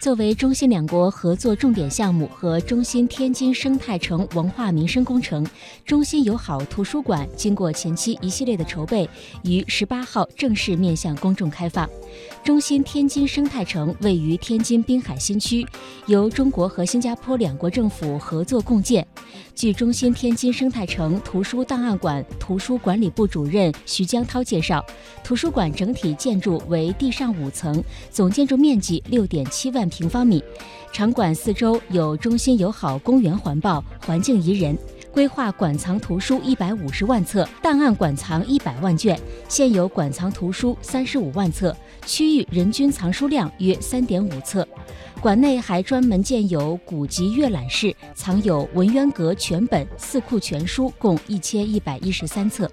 作为中新两国合作重点项目和中新天津生态城文化民生工程，中新友好图书馆经过前期一系列的筹备，于十八号正式面向公众开放。中新天津生态城位于天津滨海新区，由中国和新加坡两国政府合作共建。据中新天津生态城图书档案馆图书管理部主任徐江涛介绍，图书馆整体建筑为地上五层，总建筑面积六点七万平方米。场馆四周有中心友好公园环抱，环境宜人。规划馆藏图书一百五十万册，档案馆藏一百万卷，现有馆藏图书三十五万册，区域人均藏书量约三点五册。馆内还专门建有古籍阅览室，藏有文渊阁全本、四库全书共一千一百一十三册。